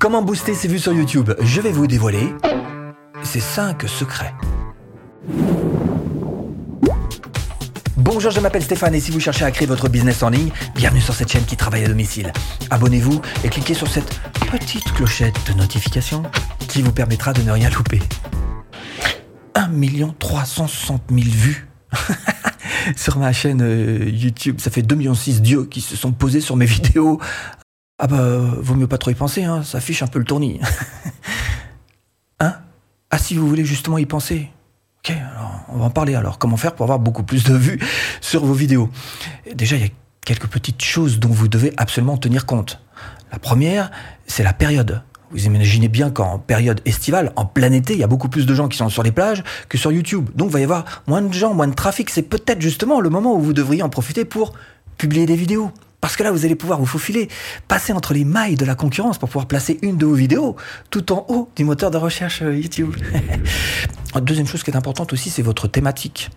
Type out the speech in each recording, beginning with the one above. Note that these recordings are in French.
Comment booster ses vues sur YouTube? Je vais vous dévoiler ces 5 secrets. Bonjour, je m'appelle Stéphane et si vous cherchez à créer votre business en ligne, bienvenue sur cette chaîne qui travaille à domicile. Abonnez-vous et cliquez sur cette petite clochette de notification qui vous permettra de ne rien louper. 1 360 000 vues sur ma chaîne euh, YouTube. Ça fait 2,6 millions d'yeux qui se sont posés sur mes vidéos. Ah bah, vaut mieux pas trop y penser, hein, ça fiche un peu le tournis. hein? Ah si vous voulez justement y penser. Ok, alors on va en parler alors. Comment faire pour avoir beaucoup plus de vues sur vos vidéos? Déjà, il y a quelques petites choses dont vous devez absolument tenir compte. La première, c'est la période. Vous imaginez bien qu'en période estivale, en plein été, il y a beaucoup plus de gens qui sont sur les plages que sur YouTube. Donc il va y avoir moins de gens, moins de trafic. C'est peut-être justement le moment où vous devriez en profiter pour publier des vidéos. Parce que là, vous allez pouvoir vous faufiler, passer entre les mailles de la concurrence pour pouvoir placer une de vos vidéos tout en haut du moteur de recherche euh, YouTube. Deuxième chose qui est importante aussi, c'est votre thématique.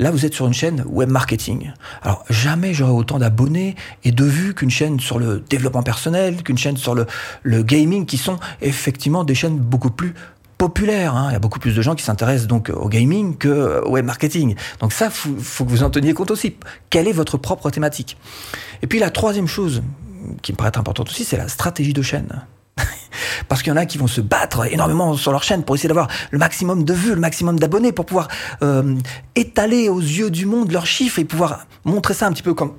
Là, vous êtes sur une chaîne web marketing. Alors, jamais j'aurai autant d'abonnés et de vues qu'une chaîne sur le développement personnel, qu'une chaîne sur le, le gaming, qui sont effectivement des chaînes beaucoup plus populaires. Hein. Il y a beaucoup plus de gens qui s'intéressent donc au gaming que au web marketing. Donc ça, faut, faut que vous en teniez compte aussi. Quelle est votre propre thématique? Et puis la troisième chose qui me paraît importante aussi, c'est la stratégie de chaîne. Parce qu'il y en a qui vont se battre énormément sur leur chaîne pour essayer d'avoir le maximum de vues, le maximum d'abonnés, pour pouvoir euh, étaler aux yeux du monde leurs chiffres et pouvoir montrer ça un petit peu comme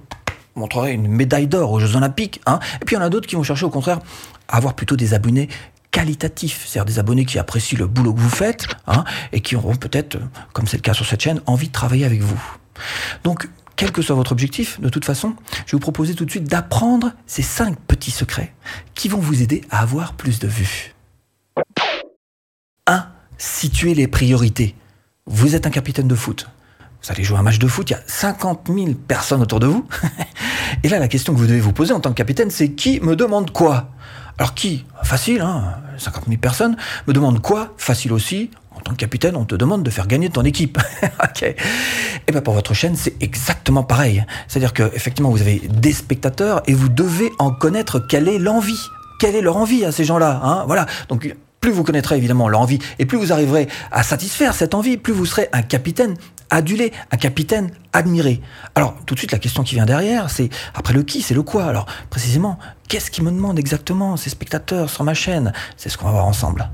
montrerait une médaille d'or aux Jeux Olympiques. Hein. Et puis il y en a d'autres qui vont chercher au contraire à avoir plutôt des abonnés qualitatifs, c'est-à-dire des abonnés qui apprécient le boulot que vous faites hein, et qui auront peut-être, comme c'est le cas sur cette chaîne, envie de travailler avec vous. Donc quel que soit votre objectif, de toute façon, je vais vous proposer tout de suite d'apprendre ces cinq petits secrets qui vont vous aider à avoir plus de vues. 1. Situer les priorités. Vous êtes un capitaine de foot. Vous allez jouer un match de foot, il y a 50 000 personnes autour de vous. Et là, la question que vous devez vous poser en tant que capitaine, c'est qui me demande quoi? Alors qui? Facile, hein 50 000 personnes. Me demande quoi? Facile aussi en tant que capitaine, on te demande de faire gagner ton équipe. ok. Et eh bien pour votre chaîne, c'est exactement pareil. C'est-à-dire que effectivement, vous avez des spectateurs et vous devez en connaître quelle est l'envie. Quelle est leur envie à ces gens-là hein Voilà. Donc plus vous connaîtrez évidemment leur envie et plus vous arriverez à satisfaire cette envie, plus vous serez un capitaine adulé, un capitaine admiré. Alors tout de suite la question qui vient derrière, c'est après le qui, c'est le quoi? Alors précisément, qu'est-ce qui me demande exactement ces spectateurs sur ma chaîne? C'est ce qu'on va voir ensemble.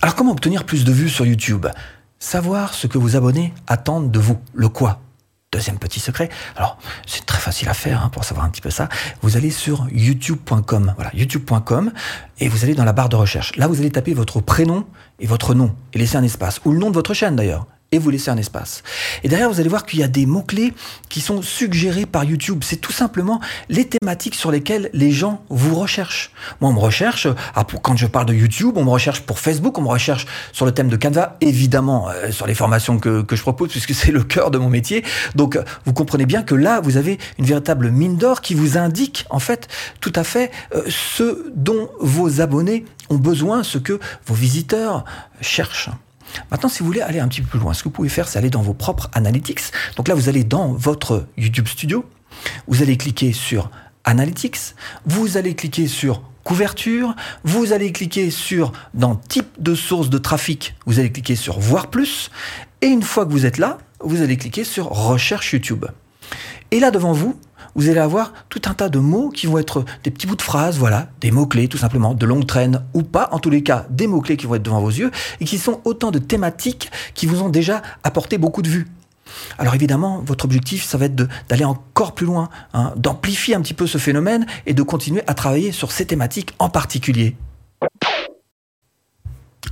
Alors comment obtenir plus de vues sur YouTube? Savoir ce que vos abonnés attendent de vous, le quoi. Deuxième petit secret, alors c'est très facile à faire hein, pour savoir un petit peu ça. Vous allez sur youtube.com, voilà, youtube.com, et vous allez dans la barre de recherche. Là, vous allez taper votre prénom et votre nom, et laisser un espace, ou le nom de votre chaîne d'ailleurs et vous laissez un espace. Et derrière, vous allez voir qu'il y a des mots-clés qui sont suggérés par YouTube. C'est tout simplement les thématiques sur lesquelles les gens vous recherchent. Moi, on me recherche, ah, quand je parle de YouTube, on me recherche pour Facebook, on me recherche sur le thème de Canva, évidemment, euh, sur les formations que, je propose, puisque c'est le cœur de mon métier. Donc, vous comprenez bien que là, vous avez une véritable mine d'or qui vous indique, en fait, tout à fait euh, ce dont vos abonnés ont besoin, ce que vos visiteurs cherchent. Maintenant, si vous voulez aller un petit peu plus loin, ce que vous pouvez faire, c'est aller dans vos propres analytics. Donc là, vous allez dans votre YouTube Studio, vous allez cliquer sur Analytics, vous allez cliquer sur couverture, vous allez cliquer sur dans type de source de trafic, vous allez cliquer sur voir plus, et une fois que vous êtes là, vous allez cliquer sur recherche YouTube. Et là devant vous, vous allez avoir tout un tas de mots qui vont être des petits bouts de phrases, voilà, des mots-clés tout simplement, de longue traîne ou pas, en tous les cas, des mots-clés qui vont être devant vos yeux et qui sont autant de thématiques qui vous ont déjà apporté beaucoup de vues. Alors évidemment, votre objectif, ça va être d'aller encore plus loin, hein, d'amplifier un petit peu ce phénomène et de continuer à travailler sur ces thématiques en particulier.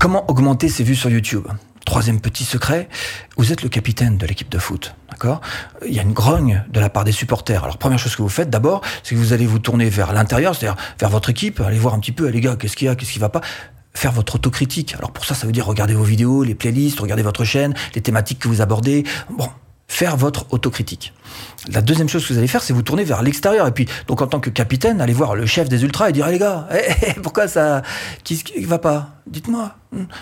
Comment augmenter ses vues sur YouTube? Troisième petit secret, vous êtes le capitaine de l'équipe de foot, d'accord? Il y a une grogne de la part des supporters. Alors première chose que vous faites d'abord, c'est que vous allez vous tourner vers l'intérieur, c'est-à-dire vers votre équipe, aller voir un petit peu, les gars, qu'est-ce qu'il y a, qu'est-ce qui va pas? Faire votre autocritique. Alors pour ça, ça veut dire regarder vos vidéos, les playlists, regarder votre chaîne, les thématiques que vous abordez. Bon, faire votre autocritique. La deuxième chose que vous allez faire, c'est vous tourner vers l'extérieur. Et puis, donc en tant que capitaine, aller voir le chef des ultras et dire, les gars, eh, eh, eh, pourquoi ça, qui, qui va pas? Dites-moi.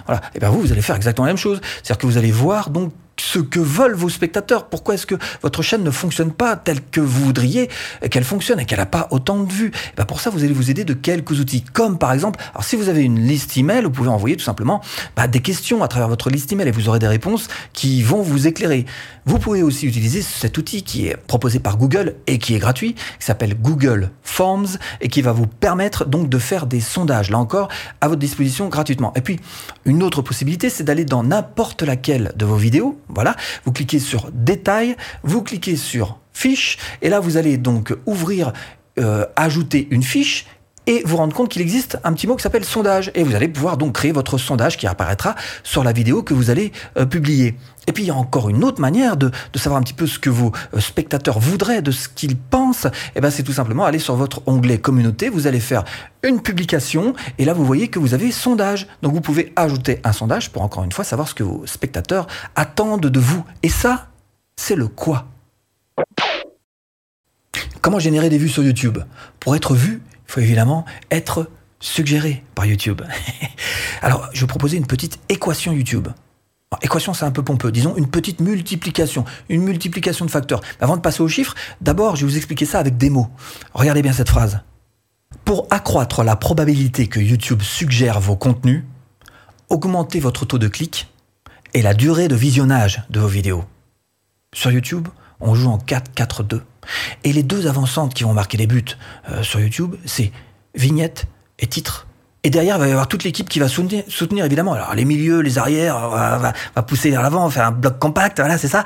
Voilà. Et bien vous, vous allez faire exactement la même chose. C'est-à-dire que vous allez voir donc ce que veulent vos spectateurs. Pourquoi est-ce que votre chaîne ne fonctionne pas telle que vous voudriez qu'elle fonctionne et qu'elle n'a pas autant de vues? Et ben Pour ça, vous allez vous aider de quelques outils, comme par exemple, alors si vous avez une liste email, vous pouvez envoyer tout simplement bah, des questions à travers votre liste email et vous aurez des réponses qui vont vous éclairer. Vous pouvez aussi utiliser cet outil qui est proposé par Google et qui est gratuit, qui s'appelle Google Forms et qui va vous permettre donc de faire des sondages, là encore, à votre disposition gratuitement. Et puis, une autre possibilité, c'est d'aller dans n'importe laquelle de vos vidéos, voilà, vous cliquez sur Détails, vous cliquez sur Fiche, et là vous allez donc ouvrir, euh, ajouter une fiche, et vous rendre compte qu'il existe un petit mot qui s'appelle sondage. Et vous allez pouvoir donc créer votre sondage qui apparaîtra sur la vidéo que vous allez euh, publier. Et puis il y a encore une autre manière de, savoir un petit peu ce que vos euh, spectateurs voudraient, de ce qu'ils pensent. Et eh ben c'est tout simplement aller sur votre onglet communauté, vous allez faire une publication et là vous voyez que vous avez sondage. Donc vous pouvez ajouter un sondage pour encore une fois savoir ce que vos spectateurs attendent de vous. Et ça, c'est le quoi? Comment générer des vues sur YouTube? Pour être vu, faut évidemment être suggéré par YouTube. Alors, je vais proposer une petite équation YouTube. équation, c'est un peu pompeux. Disons une petite multiplication, une multiplication de facteurs. Avant de passer aux chiffres, d'abord, je vais vous expliquer ça avec des mots. Regardez bien cette phrase. Pour accroître la probabilité que YouTube suggère vos contenus, augmentez votre taux de clic et la durée de visionnage de vos vidéos. Sur YouTube, on joue en 4-4-2. Et les deux avancantes qui vont marquer les buts euh, sur YouTube, c'est vignette et titre. Et derrière, il va y avoir toute l'équipe qui va soutenir, évidemment. Alors les milieux, les arrières, va, va, pousser vers l'avant, faire un bloc compact, voilà, c'est ça.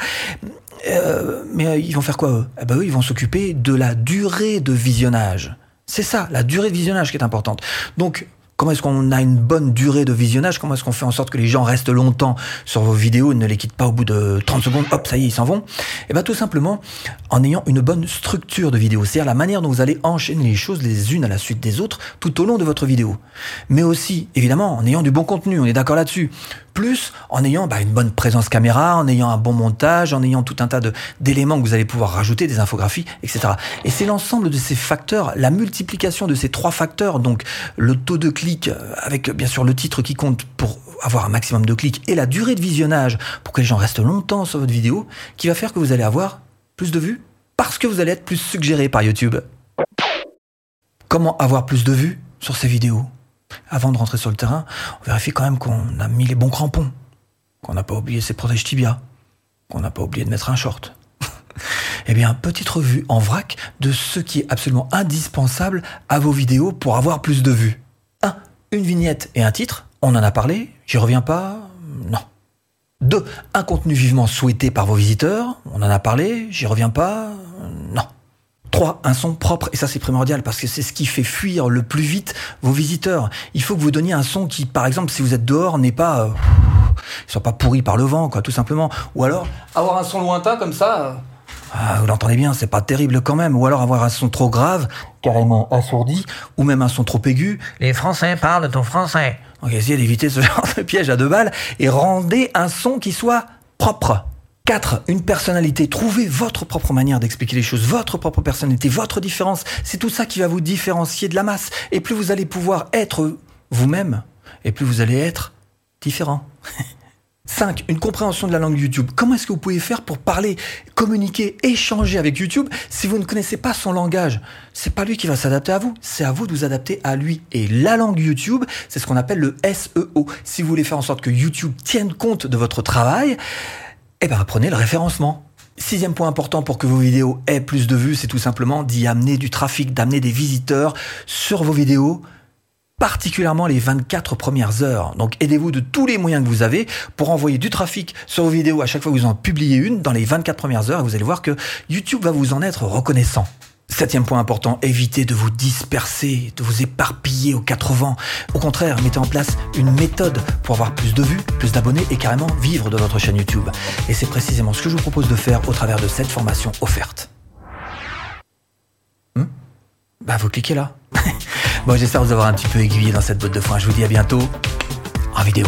Euh, mais euh, ils vont faire quoi eux? Eh ben, Eux, ils vont s'occuper de la durée de visionnage. C'est ça, la durée de visionnage qui est importante. Donc, Comment est-ce qu'on a une bonne durée de visionnage? Comment est-ce qu'on fait en sorte que les gens restent longtemps sur vos vidéos et ne les quittent pas au bout de 30 secondes Hop, ça y est, ils s'en vont? Et eh bien tout simplement en ayant une bonne structure de vidéo, c'est-à-dire la manière dont vous allez enchaîner les choses les unes à la suite des autres tout au long de votre vidéo. Mais aussi, évidemment, en ayant du bon contenu, on est d'accord là-dessus plus en ayant bah, une bonne présence caméra, en ayant un bon montage, en ayant tout un tas d'éléments que vous allez pouvoir rajouter, des infographies, etc. Et c'est l'ensemble de ces facteurs, la multiplication de ces trois facteurs, donc le taux de clic euh, avec bien sûr le titre qui compte pour avoir un maximum de clics et la durée de visionnage pour que les gens restent longtemps sur votre vidéo, qui va faire que vous allez avoir plus de vues parce que vous allez être plus suggéré par YouTube. Comment avoir plus de vues sur ces vidéos? Avant de rentrer sur le terrain, on vérifie quand même qu'on a mis les bons crampons, qu'on n'a pas oublié ses protèges tibia, qu'on n'a pas oublié de mettre un short. eh bien, petite revue en vrac de ce qui est absolument indispensable à vos vidéos pour avoir plus de vues. 1. Une vignette et un titre, on en a parlé, j'y reviens pas, non. 2. Un contenu vivement souhaité par vos visiteurs, on en a parlé, j'y reviens pas. 3. Un son propre, et ça c'est primordial parce que c'est ce qui fait fuir le plus vite vos visiteurs. Il faut que vous donniez un son qui, par exemple, si vous êtes dehors, n'est pas... Euh, soit pas pourri par le vent, quoi, tout simplement. Ou alors, avoir un son lointain comme ça... Euh, ah, vous l'entendez bien, c'est pas terrible quand même. Ou alors avoir un son trop grave, carrément assourdi, ou même un son trop aigu. Les Français parlent ton français. Donc essayez d'éviter ce genre de piège à deux balles et rendez un son qui soit propre. 4. Une personnalité. Trouvez votre propre manière d'expliquer les choses, votre propre personnalité, votre différence. C'est tout ça qui va vous différencier de la masse. Et plus vous allez pouvoir être vous-même, et plus vous allez être différent. 5. Une compréhension de la langue YouTube. Comment est-ce que vous pouvez faire pour parler, communiquer, échanger avec YouTube si vous ne connaissez pas son langage? C'est pas lui qui va s'adapter à vous, c'est à vous de vous adapter à lui. Et la langue YouTube, c'est ce qu'on appelle le SEO. Si vous voulez faire en sorte que YouTube tienne compte de votre travail, eh bien, apprenez le référencement. Sixième point important pour que vos vidéos aient plus de vues, c'est tout simplement d'y amener du trafic, d'amener des visiteurs sur vos vidéos, particulièrement les 24 premières heures. Donc aidez-vous de tous les moyens que vous avez pour envoyer du trafic sur vos vidéos à chaque fois que vous en publiez une dans les 24 premières heures et vous allez voir que YouTube va vous en être reconnaissant. Septième point important, évitez de vous disperser, de vous éparpiller aux quatre vents. Au contraire, mettez en place une méthode pour avoir plus de vues, plus d'abonnés et carrément vivre de votre chaîne YouTube. Et c'est précisément ce que je vous propose de faire au travers de cette formation offerte. Hmm bah vous cliquez là. bon j'espère vous avoir un petit peu aiguillé dans cette botte de foin. Je vous dis à bientôt en vidéo.